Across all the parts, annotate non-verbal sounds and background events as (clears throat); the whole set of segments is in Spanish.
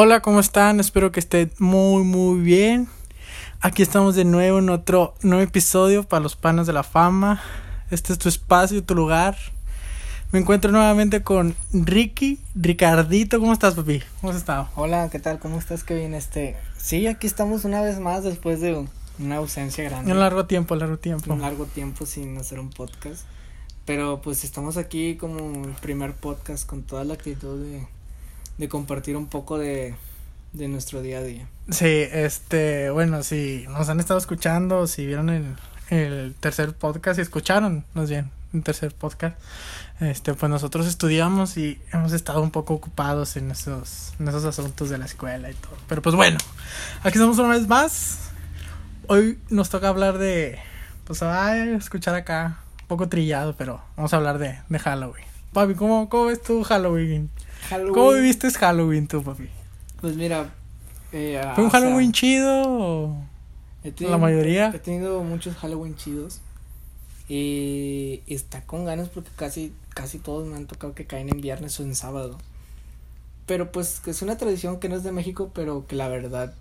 Hola, ¿cómo están? Espero que estén muy, muy bien. Aquí estamos de nuevo en otro nuevo episodio para los panas de la fama. Este es tu espacio, tu lugar. Me encuentro nuevamente con Ricky, Ricardito. ¿Cómo estás, papi? ¿Cómo has estado? Hola, ¿qué tal? ¿Cómo estás, Kevin? Este, sí, aquí estamos una vez más después de una ausencia grande. Un largo tiempo, largo tiempo. Un largo tiempo sin hacer un podcast. Pero pues estamos aquí como el primer podcast con toda la actitud de, de compartir un poco de, de nuestro día a día. Sí, este, bueno, si nos han estado escuchando, si vieron el, el tercer podcast y escucharon, más bien, un tercer podcast, este, pues nosotros estudiamos y hemos estado un poco ocupados en esos, en esos asuntos de la escuela y todo. Pero pues bueno, aquí estamos una vez más. Hoy nos toca hablar de, pues, ay, escuchar acá, un poco trillado, pero vamos a hablar de, de Halloween. Papi, ¿cómo, cómo ves tú Halloween? Halloween. ¿Cómo viviste Halloween tú, papi? Pues mira, eh, ¿Fue un o sea, Halloween chido o tenido- la mayoría? He tenido muchos Halloween chidos. Y está con ganas porque casi, casi todos me han tocado que caen en viernes o en sábado. Pero pues que es una tradición que no es de México, pero que la verdad,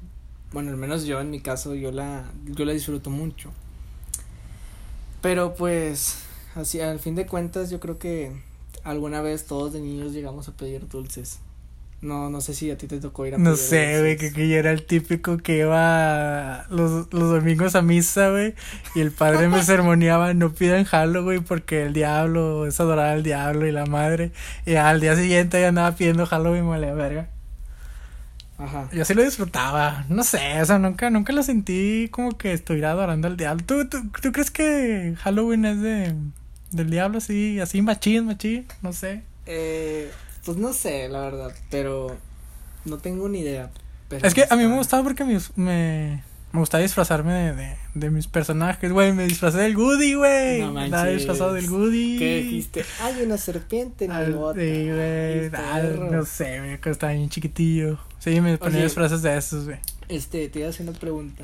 bueno, al menos yo en mi caso, yo la, yo la disfruto mucho. Pero pues, así al fin de cuentas, yo creo que alguna vez todos de niños llegamos a pedir dulces. No, no sé si a ti te tocó ir a No pedir sé, güey, que, que yo era el típico que iba los, los domingos a misa, güey, y el padre me (laughs) sermoneaba, no pidan Halloween porque el diablo es adorar al diablo y la madre, y al día siguiente ya andaba pidiendo Halloween, vale, verga. Ajá. Yo sí lo disfrutaba, no sé, o sea, nunca, nunca lo sentí como que estuviera adorando al diablo. ¿Tú, tú, tú crees que Halloween es de, del diablo así, así machín, machín? No sé. Eh, pues no sé, la verdad, pero no tengo ni idea. pero Es que a mí me gustaba porque me, me, me gustaba disfrazarme de, de, de mis personajes, güey. Me disfracé del Goody, güey. No manches. disfrazado del Goody. ¿Qué dijiste? Hay una serpiente en mi bota. sí, güey. No sé, güey. Estaba bien chiquitillo. Sí, me ponía Oye. disfraces de esos, güey. Este, te iba a hacer una pregunta.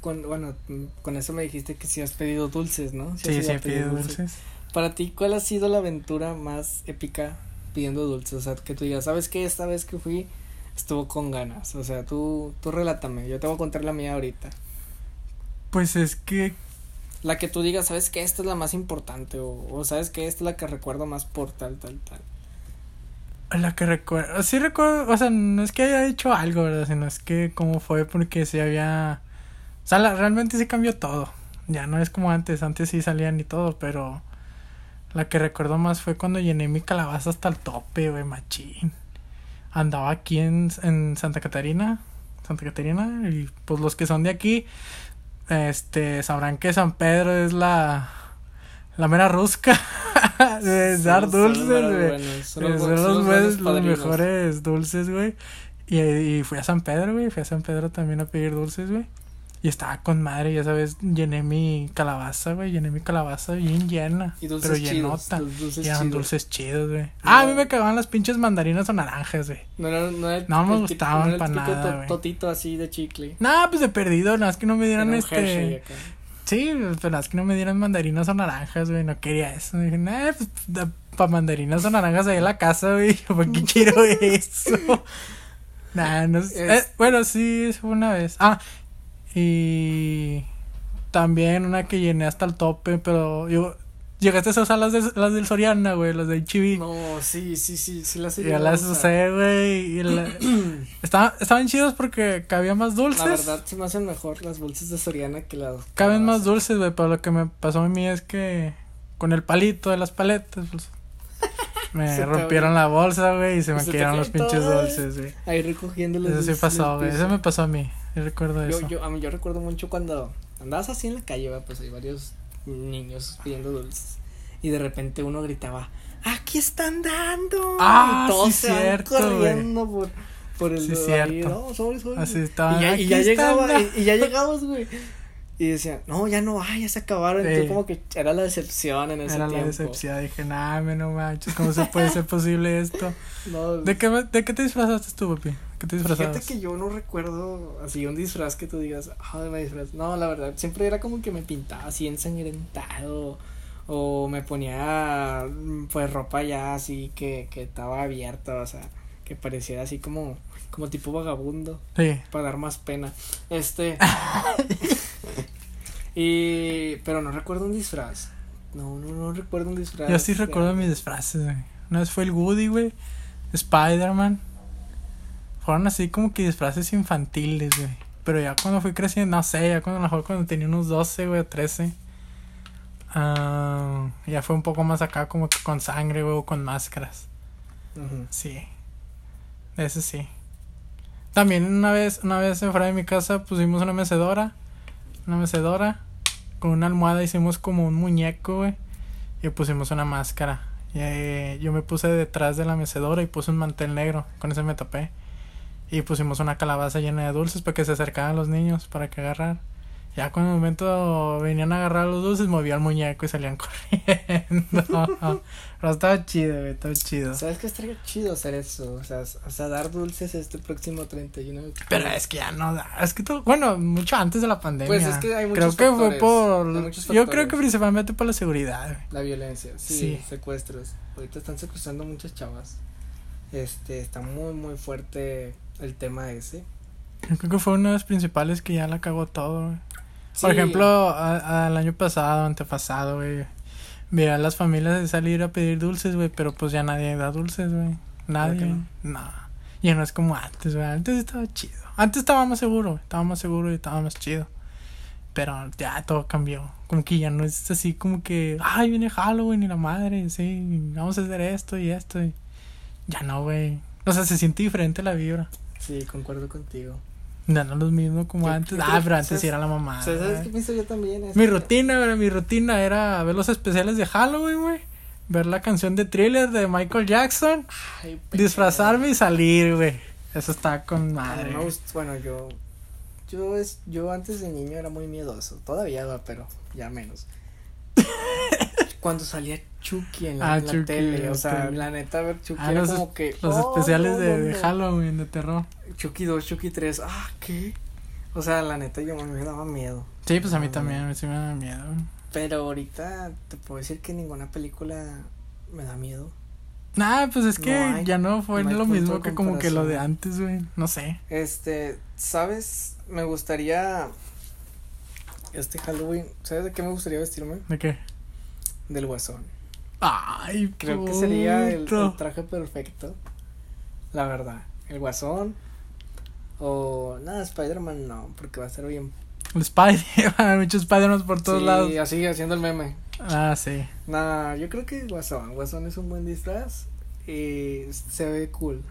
Con, bueno, con eso me dijiste que si has pedido dulces, ¿no? Si has Sí, sí, pedir pide dulces. Para ti, ¿cuál ha sido la aventura más épica pidiendo dulces? O sea, que tú digas, ¿sabes qué? Esta vez que fui estuvo con ganas. O sea, tú, tú relátame. Yo te voy a contar la mía ahorita. Pues es que. La que tú digas, ¿sabes qué? Esta es la más importante. O, o ¿sabes qué? Esta es la que recuerdo más por tal, tal, tal. La que recuerdo. Sí, recuerdo. O sea, no es que haya hecho algo, ¿verdad? Sino es que cómo fue porque sí había. O sea, la- realmente sí cambió todo. Ya no es como antes. Antes sí salían y todo, pero. La que recuerdo más fue cuando llené mi calabaza hasta el tope, güey, machín. Andaba aquí en, en Santa Catarina. Santa Catarina. Y pues los que son de aquí. Este. Sabrán que San Pedro es la. La mera rusca. (laughs) de dar dulces, güey. Son los, mejores dulces, güey. Y, y fui a San Pedro, güey. Fui a San Pedro también a pedir dulces, güey. Y estaba con madre, ya sabes, llené mi calabaza, güey. Llené mi calabaza bien llena. Y dulces pero chidos. llenota. dulces Y eran chidos. dulces chidos, güey. Ah, a mí No. me cagaban las pinches mandarinas o naranjas, güey. No, no, era el- No me el gustaban típico- no era el pa' típico nada, güey. Totito así de chicle. No, pues de perdido, nada, es que no me dieran este. Sí, pero es que no me dieran mandarinas o naranjas, güey. No quería eso. Dije, nah, pues para mandarinas o naranjas ahí en la casa, güey. (laughs) ¿Para qué quiero eso? (laughs) nah, no sé. Es- Eh, bueno, sí, fue una vez. Ah, y también una que llené hasta el tope, pero yo. Llegaste a usar las, de, las del Soriana, güey, las de HB. No, sí, sí, sí, sí las he Ya las usé, güey. y la- (clears throat) Estaban, estaban chidos porque cabía más dulces. La verdad se me hacen mejor las bolsas de Soriana que las. Caben más dulces, güey, pero lo que me pasó a mí es que con el palito de las paletas, pues, (laughs) me rompieron la bolsa, güey, y se me Se cayeron los pinches dulces, güey. Ahí recogiendo los Eso sí dulces pasó, güey, eso me pasó a mí, recuerdo Yo, eso. yo, a mí, yo recuerdo mucho cuando andabas así en la calle, ¿va? pues hay varios niños pidiendo dulces. Y de repente uno gritaba, ¡Aquí están dando! Ah, y todos sí, se cierto, corriendo por, por el Sí, cierto. no. Así estaban, Y ya, "Aquí y ya están llegaba, dando". y, y ya llegabas, güey. Y decían, no, ya no hay, ya se acabaron. Sí. Entonces, como que era la decepción en ese Era la tiempo. decepción, dije, nah, me no manches, ¿cómo se puede ser posible esto? (laughs) No, ¿De qué, ¿De qué te disfrazaste tú, papi? ¿Qué te disfrazabas? Fíjate que yo no recuerdo así un disfraz que tú digas, ay, me disfraz. No, la verdad, siempre era como que me pintaba así ensangrentado. O me ponía, pues, ropa ya así que, que estaba abierta, o sea, que que pareciera así como, como tipo vagabundo, Sí. para dar más pena. Este. (laughs) y. Pero no recuerdo un disfraz. No, no, no recuerdo un disfraz. Yo sí recuerdo mis disfraces, güey. Una vez fue el Woody, güey. Spider-Man. Fueron así como que disfraces infantiles, güey. Pero ya cuando fui creciendo, no sé, ya cuando a lo mejor cuando tenía unos 12, güey, o 13. ah, ya fue un poco más acá como que con sangre, güey, o con máscaras. Sí. Ese sí. También una vez, una vez fuera de mi casa pusimos una mecedora. Una mecedora. Con una almohada hicimos como un muñeco, güey. Y pusimos una máscara. Y eh, yo me puse detrás de la mecedora y puse un mantel negro. Con ese me tapé. Y pusimos una calabaza llena de dulces para que se acercaran los niños para que agarrar. Ya cuando el momento venían a agarrar los dulces, movía el muñeco y salían (laughs) corriendo. Pero estaba chido, güey, estaba chido. ¿Sabes qué estaría chido hacer eso? O sea, o sea, dar dulces este próximo 31 de octubre. Pero es que ya no da. Es que todo, bueno, mucho antes de la pandemia. Pues es que hay Creo muchos que fue por. Yo creo que principalmente por la seguridad, güey. La violencia, sí, Sí. secuestros. Ahorita están secuestrando muchas chavas. Este, está muy, muy fuerte el tema ese. Yo creo que fue una de las principales que ya la cagó todo, güey. Por ejemplo, al año pasado, antepasado, güey. Veía a las familias de salir a pedir dulces, güey, pero pues ya nadie da dulces, güey. Nadie. No. no? Ya no es como antes, güey. Antes estaba chido. Antes estaba más seguro, güey. Estaba más seguro y estaba más chido. Pero ya todo cambió. Como que ya no es así como que, ay, viene Halloween y la madre, sí, vamos a hacer esto y esto. Y... Ya no, güey. O sea, se siente diferente la vibra. Sí, concuerdo contigo. No es lo mismo como Yo- antes. yo Ah, pero antes ¿sabes- sí era la mamá. ¿Sabes qué pienso yo también? Es Mi que- rutina, güey, mi rutina era ver los especiales de Halloween, güey. Ver la canción de thriller de Michael Jackson. Ay, pendejo. Disfrazarme y salir, güey. Eso está con madre. bueno, yo. Yo, es, yo antes de niño era muy miedoso. Todavía va, pero ya menos. (laughs) Cuando salía Chucky en la, Ah, en la Chucky, tele. O sea, tele. la neta, ver Chucky Ah, era los, como que. los oh, especiales no, de, no, de no. Halloween, de terror. Chucky 2, Chucky 3. Ah, ¿qué? O sea, la neta, yo me daba miedo. Sí, pues a mí Ah, también, a mí sí me da miedo. Pero ahorita te puedo decir que ninguna película me da miedo. Nah, pues es que No hay- ya no fue lo mismo que como que lo de antes, güey. No sé. Este, ¿sabes? Me gustaría. Este Halloween, ¿sabes de qué me gustaría vestirme? ¿De qué? Del guasón. Ay, Creo que sería el, el traje perfecto. La verdad. El guasón. O. Nada, Spider-Man no, porque va a ser bien. El Spider, (laughs) muchos Spider-Man por todos sí, lados. así haciendo el meme. Ah, sí. Nah, yo creo que Guasón. Guasón es un buen disfraz. Y se ve cool.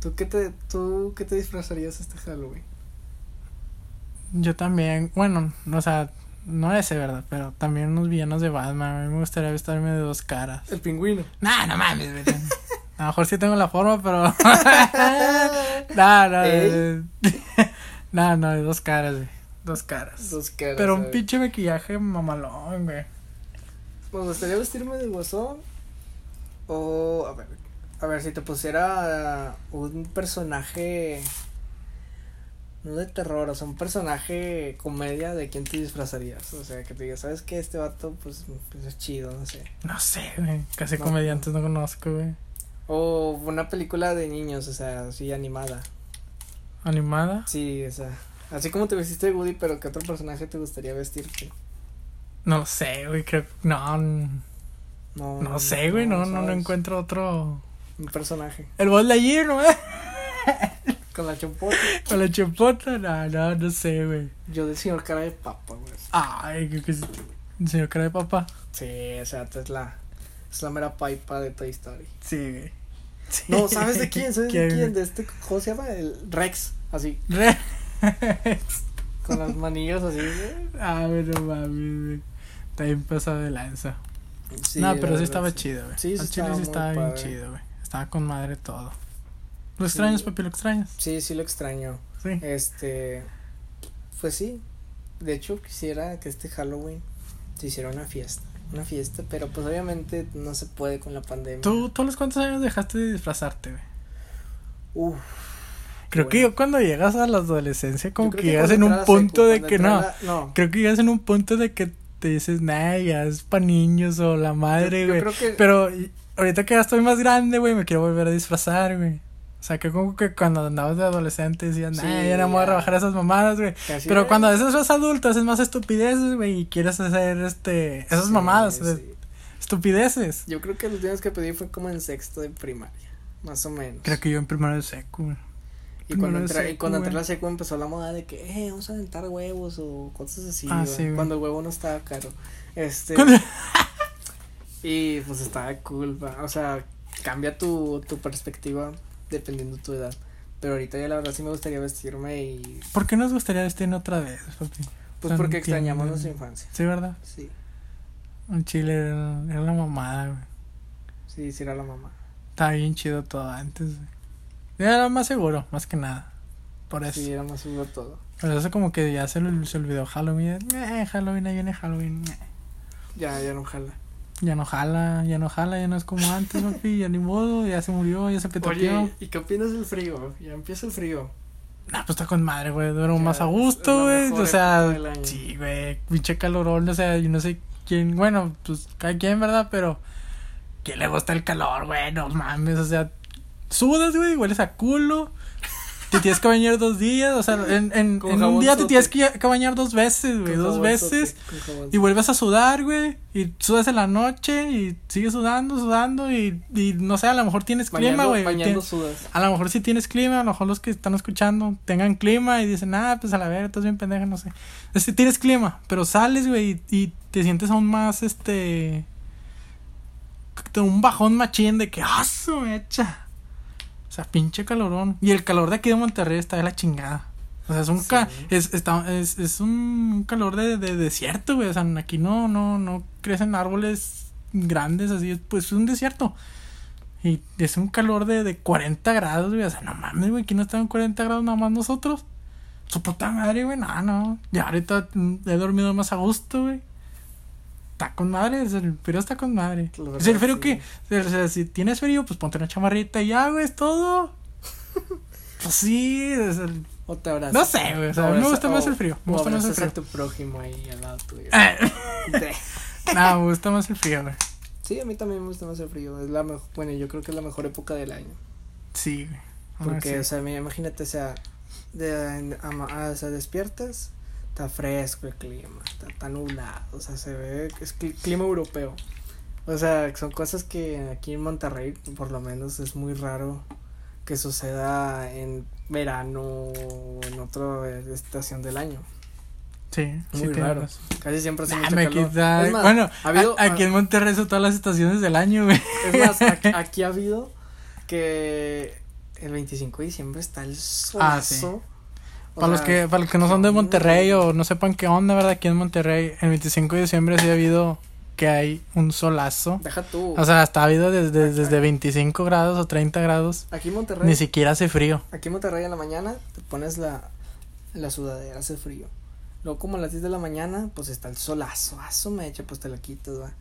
¿Tú qué te, tú qué te disfrazarías este Halloween? Yo también, bueno, o sea, no ese, ¿verdad? Pero también unos villanos de Batman. A mí me gustaría vestirme de dos caras. El pingüino. Nah, no mames. (laughs) A lo mejor sí tengo la forma, pero. (laughs) (laughs) nah, no. Ey. nah, no, de dos caras, güey. Dos caras. Dos caras. Pero un pinche maquillaje mamalón, güey. Me gustaría vestirme de guasón. O. A ver. A ver, si te pusiera un personaje. No de terror, o sea, un personaje comedia, ¿de quién te disfrazarías? O sea, que te digas, ¿sabes qué? Este vato, pues, pues es chido, no sé. No sé, güey. Casi No. comediantes no conozco, güey. O una película de niños, o sea, así animada. ¿Animada? Sí, o sea, así como te vestiste de Woody, pero ¿qué otro personaje te gustaría vestirte? No lo sé, güey. Creo. No, No, no sé, güey. No, no, no encuentro otro. Un personaje. El Buzz Lightyear, ¿no? (laughs) Con la champota. (laughs) Con la chapota. No, no, no sé, güey. Yo de señor cara de papa, güey. Ay, creo que sí. Señor cara de papá. Sí, o sea, es la, es la mera pipa de Toy Story. Sí, güey. Sí. No, ¿sabes de (laughs) quién? ¿Sabes de ¿Quién? De este, ¿cómo se llama? El Rex, así, Re- con las manillas así, güey. (laughs) ah, pero mami, güey. Está bien pasado de lanza. Sí, no, pero sí estaba chido, güey. Sí, sí Al chile estaba sí muy estaba bien padre. chido, güey. Estaba con madre todo. ¿Lo Sí. extrañas, papi? ¿Lo extrañas? Sí, sí lo extraño. Sí. Este, pues sí. De hecho, quisiera que este Halloween se hiciera una fiesta. Una fiesta, pero pues obviamente no se puede con la pandemia. ¿Tú, ¿Tú a los cuántos años dejaste de disfrazarte, güey? Uf. Creo que yo cuando llegas a la adolescencia como creo que llegas en un punto secu, de que no. la- no. Creo que llegas en un punto de que te dices, nah, ya es pa' niños o la madre, güey. que- Pero ahorita que ya estoy más grande, güey, me quiero volver a disfrazar, güey. O sea, que como que cuando andabas de adolescente decían, Sí, ay, ya no me voy a rebajar esas mamadas, güey. Pero cuando a veces eres adulto, haces más estupideces, güey, y quieres hacer, este, esas Sí, mamadas, sí. de- estupideces. Yo creo que los últimos que pedí fue como en sexto de primaria, más o menos. Creo que yo en primero de seco, güey. y cuando, entré, y secu, cuando entré a güey. la secu empezó la moda de que, eh, vamos a aventar huevos o cosas así, Ah, güey, sí, güey. cuando el huevo no estaba caro. Este, y pues estaba cool, va, o sea, cambia tu, tu perspectiva dependiendo de tu edad. Pero ahorita ya la verdad sí me gustaría vestirme y ¿Por qué nos gustaría vestirnos otra vez, papi? pues porque extrañamos nuestra infancia. Sí, ¿verdad? Sí, Un chile era, era la mamada, güey. sí, sí era la mamá. Estaba bien chido todo antes, güey. Era más seguro, más que nada. Por eso. Sí, era más seguro todo. Pero eso como que ya se, se olvidó Halloween. Eh, Halloween, ahí viene Halloween. eh. Ya, ya no jala. Ya no jala, ya no jala, ya no es como antes, papi. Ya ni modo, ya se murió, ya se petateó. Oye, ¿y qué opinas del frío? Ya empieza el frío. Nah, pues está con madre, güey. Duermo más a gusto, güey. O sea, sí, güey. Pinche calorón, o sea, yo no sé quién. Bueno, pues cada quien, ¿verdad? Pero. ¿Quién le gusta el calor, güey? No mames, o sea. Sudas, güey, hueles a culo. Te tienes que bañar dos días, o sea, en, en, en un día te tienes que, que bañar dos veces, güey, dos veces. Y vuelves a sudar, güey. Y sudas en la noche y sigues sudando, sudando. Y, y no sé, a lo mejor tienes clima, güey. Bañando Tienes- sudas. a lo mejor si tienes clima, a lo mejor los que están escuchando tengan clima y dicen, ah, pues a la verga, estás bien pendeja, no sé. Este, tienes clima, pero sales, güey, y, y te sientes aún más, este. Un bajón machín de que, ¡ah, su mecha! O sea, pinche calorón. Y el calor de aquí de Monterrey está de la chingada. O sea, es un, ca- es, está, es, es un calor de, de desierto, güey. O sea, aquí no, no, no crecen árboles grandes, así, pues es un desierto. Y es un calor de, de 40 grados, güey. O sea, no mames, güey, aquí no están en 40 grados nada más nosotros. Su puta madre, güey, no, no. Ya ahorita he dormido más a gusto, güey. Está con madre, el frío está con madre. Es el frío sí. que, o sea, si tienes frío, pues ponte una chamarrita y ya, güey, es todo. (laughs) pues sí, es el- O te abrazas. no sé, güey, o sea, a me gusta más el frío. Me gusta más el frío. a tu prójimo ahí al lado tuyo. (laughs) No, me gusta más el frío, güey. Sí, a mí también me gusta más el frío. Es la mejor, bueno, yo creo que es la mejor época del año. Sí, güey. Porque, sí. o sea, imagínate, o sea, de, ama- ah, o sea, despiertas, está fresco el clima, está, está nublado, o sea, se ve es cli- clima europeo. O sea, son cosas que aquí en Monterrey, por lo menos, es muy raro que suceda en verano o en otra estación del año. Sí, Muy raro. Casi siempre hace Nah, mucho me calor. quita- más, bueno, ha habido- a- aquí en Monterrey son todas las estaciones del año, güey. Es más, (laughs) aquí, aquí ha habido que el 25 de diciembre está el Ah, sí. Para los que, para los que no son de Monterrey o no sepan qué onda, ¿verdad? Aquí en Monterrey, el 25 de diciembre sí ha habido que hay un solazo. Deja tú. O sea, hasta ha habido desde, desde 25 grados o 30 grados. aquí en Monterrey. Ni siquiera hace frío. Aquí en Monterrey en la mañana te pones la, la sudadera, hace frío. Luego como a las 10 de la mañana, pues está el solazo, aso me echa, pues te la quitas, va.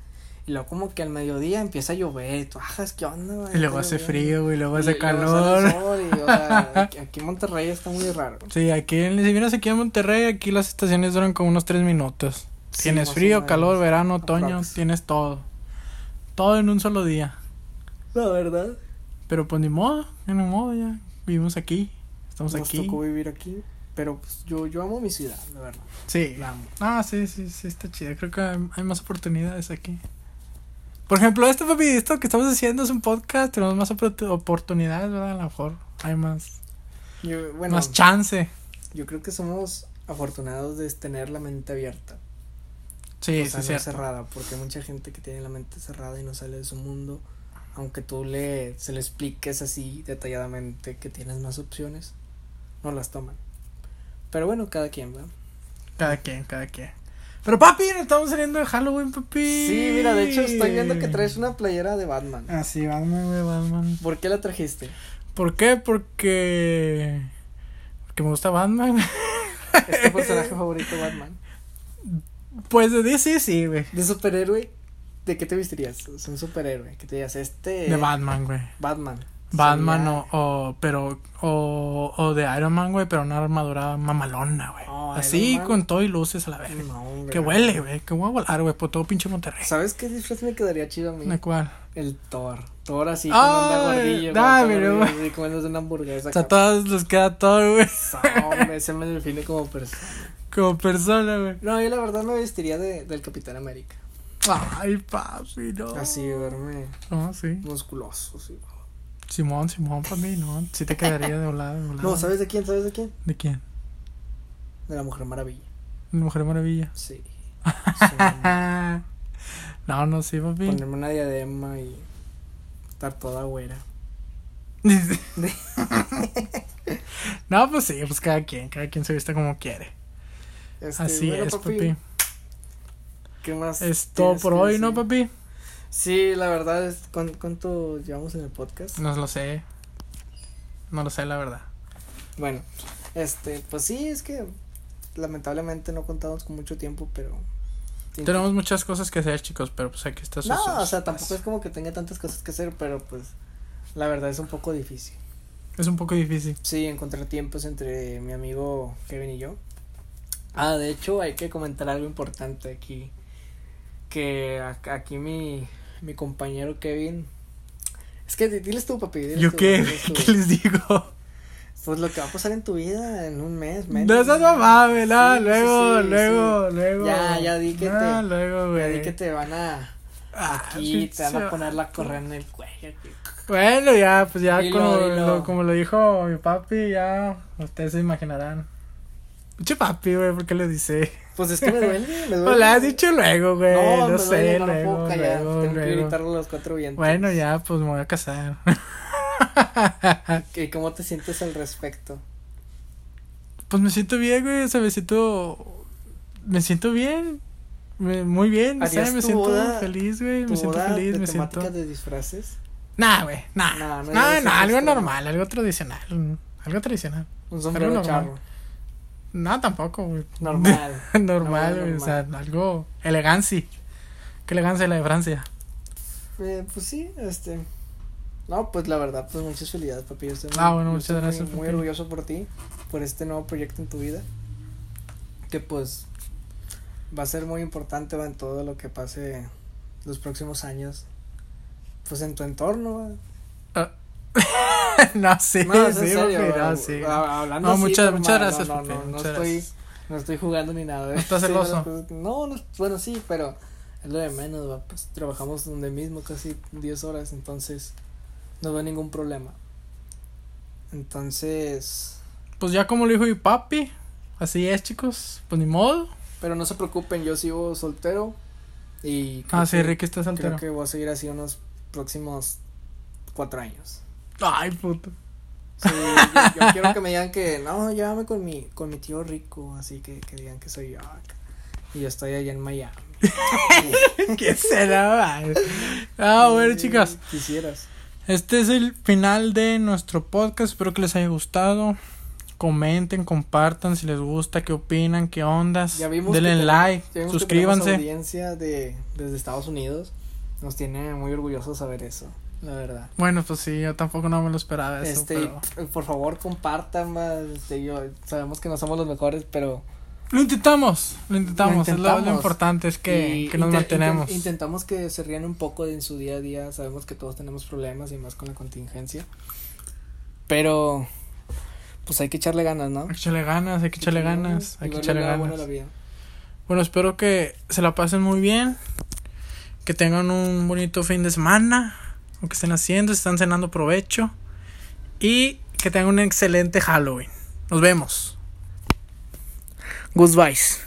Y luego como que al mediodía empieza a llover, y tú, ajas, ¿qué onda, güey? Y luego hace lloviendo". frío, güey, luego Y hace calor. sol y, o sea, (laughs) aquí, aquí en Monterrey está muy raro. Sí, aquí, en- si vienes aquí en Monterrey, aquí las estaciones duran como unos 3 minutos. Sí, tienes frío, calor, verano, otoño, Aprox. tienes todo. Todo en un solo día. La verdad. Pero pues ni modo, ni modo, ya. Vivimos aquí, estamos Nos aquí. tocó vivir aquí. Pero pues yo, yo amo mi ciudad, la verdad. Sí. La amo. Ah, sí, sí, sí, está chido. Creo que hay más oportunidades aquí. Por ejemplo, este papi, esto que estamos haciendo es un podcast, tenemos más opor- oportunidades, ¿verdad? A lo mejor hay más, Yo, bueno, más chance. yo creo que somos afortunados de tener la mente abierta. Sí, o sí, sea, no cierto. cerrada, porque hay mucha gente que tiene la mente cerrada y no sale de su mundo. Aunque tú le, se le expliques así detalladamente que tienes más opciones, no las toman. Pero bueno, cada quien, ¿va? Cada quien, cada quien. Pero papi, estamos saliendo de Halloween, papi. Sí, mira, de hecho estoy viendo que traes una playera de Batman. Ah, sí, Batman, güey, Batman. ¿Por qué la trajiste? ¿Por qué? Porque... Porque me gusta Batman. ¿Es tu personaje favorito Batman? Pues de DC sí, güey. ¿De superhéroe? ¿De qué te vestirías? Es un superhéroe. Que te digas, este. De Batman, güey. Batman. Batman o, o pero o, o de Iron Man, güey, pero una armadura mamalona, güey. Oh, Así con todo y luces a la vez. No. Que huele, güey, que voy a volar, güey, por todo pinche Monterrey. ¿Sabes qué disfraz me quedaría chido a mí? ¿De cuál? El Thor. Thor así como anda Ay, gordillo. dale, güey, así comiéndose una hamburguesa. O sea, a todos les queda todo, güey, No, hombre, ese me define como persona. como persona, güey. No, yo la verdad me vestiría de, del Capitán América. Ay, papi, no. Así, verme No, sí. musculoso, sí. Simón, Simón, para mí, no. Sí te quedaría de volada, de volada. No, ¿sabes de quién? ¿Sabes de quién? ¿De quién? De la Mujer Maravilla. ¿De Mujer Maravilla? Sí. Sí, (laughs) no, no, sí, papi. Ponerme una diadema y estar toda güera. (laughs) no, pues sí, pues cada quien, cada quien se viste como quiere. Este, Así bueno, es, papi. ¿Qué más? Es todo por hoy, ¿no, papi? Sí, la verdad es. ¿cuán- ¿Cuánto llevamos en el podcast? No lo sé. No lo sé, la verdad. Bueno, este, pues sí, es que lamentablemente no contamos con mucho tiempo, pero. sí. Tenemos muchas cosas que hacer, chicos, pero pues aquí está su- No, o sea, tampoco es como que tenga tantas cosas que hacer, pero pues. La verdad es un poco difícil. Es un poco difícil. Sí, encontrar tiempos entre mi amigo Kevin y yo. Ah, de hecho, hay que comentar algo importante aquí. Que aquí mi, mi compañero Kevin. Es que di- diles tú, papi. diles ¿Yo tú, qué? diles (laughs) tú. ¿Qué les digo? Pues lo que va a pasar en tu vida en un mes, menos. No esas mamadas, no, Sí, luego, sí, luego, sí. luego. Ya, ya di que no, te- luego, Ya güey. di que te van a. Ah, Aquí te van a poner la correa en el cuello. aquí. Bueno, ya, pues ya Dilo, como, dilo. Lo, como lo dijo mi papi, ya ustedes se imaginarán. Pinche papi, güey, ¿por qué le dice? Pues es que me duele, me duele. Pues le has dicho luego, güey, no, me sé, duele, no luego, puedo callar. luego, Tengo que luego. gritarlo a los cuatro vientos. Bueno, ya, pues me voy a casar. ¿Y cómo te sientes al respecto? Pues me siento bien, güey, o sea, me siento, me siento bien, me- muy bien, no sé, ¿Harías me siento boda- feliz, güey, ¿Tu me siento feliz, de me siento... de disfraces? Nah, güey, nah, No, no, no no, harías eso, algo normal, algo tradicional, algo tradicional. Un sombrero normal. charro. No, tampoco, güey. (laughs) Normal. normal, güey, o sea, algo elegancia. Qué elegancia la de Francia. Eh, pues sí, este. No, pues la verdad, pues muchas felicidades, papi. Yo estoy muy, Ah, bueno, yo muchas muy- gracias, Muy, papi. orgulloso por ti, por este nuevo proyecto en tu vida. Que pues va a ser muy importante va, en todo lo que pase los próximos años. Pues en tu entorno. va. (laughs) (laughs) no, sí, No, es sí, en serio. no, sí. va, Hablando No, así, muchas- muchas gracias, No, no, no, no estoy, gracias. no estoy jugando ni nada. ¿Estás Estoy celoso? diciendo las cosas- No, no, bueno, sí, pero es lo de menos, va, pues trabajamos donde mismo casi 10 horas, entonces no veo ningún problema. Entonces, Pues ya como lo dijo mi papi, así es, chicos. Pues ni modo. pero no se preocupen, yo sigo soltero y creo Ah, sí, Ricky está creo soltero. que voy a seguir así unos próximos cuatro años. Ay, puto. Sí, yo, yo quiero que me digan que no, llévame con mi con mi tío rico, así que, que digan que soy yo. acá. Y yo estoy allá en Miami. (laughs) ¿Qué será? Ah, bueno, chicas. Quisieras. Este es el final de nuestro podcast. Espero que les haya gustado. Comenten, compartan si les gusta, qué opinan, qué ondas. Ya vimos Denle que like, ya vimos que suscríbanse. audiencia de desde Estados Unidos. Nos tiene muy orgullosos saber eso, la verdad. Bueno, pues sí, yo tampoco no me lo esperaba eso. este, pero- por favor, compartan más. Este, yo sabemos que no somos los mejores, pero Lo intentamos, lo intentamos. Lo es lo- Lo, intentamos. importante es que, y que nos mantenemos. inten- intentamos que se rían un poco de en su día a día. Sabemos que todos tenemos problemas y más con la contingencia. Pero pues hay que echarle ganas, ¿no? Hay que echarle ganas, hay que echarle ganas, hay que echarle ganas. bueno a la vida. Bueno, espero que se la pasen muy bien. Que tengan un bonito fin de semana. Lo que estén haciendo, están cenando provecho. Y que tengan un excelente Halloween. Nos vemos. Goodbyes.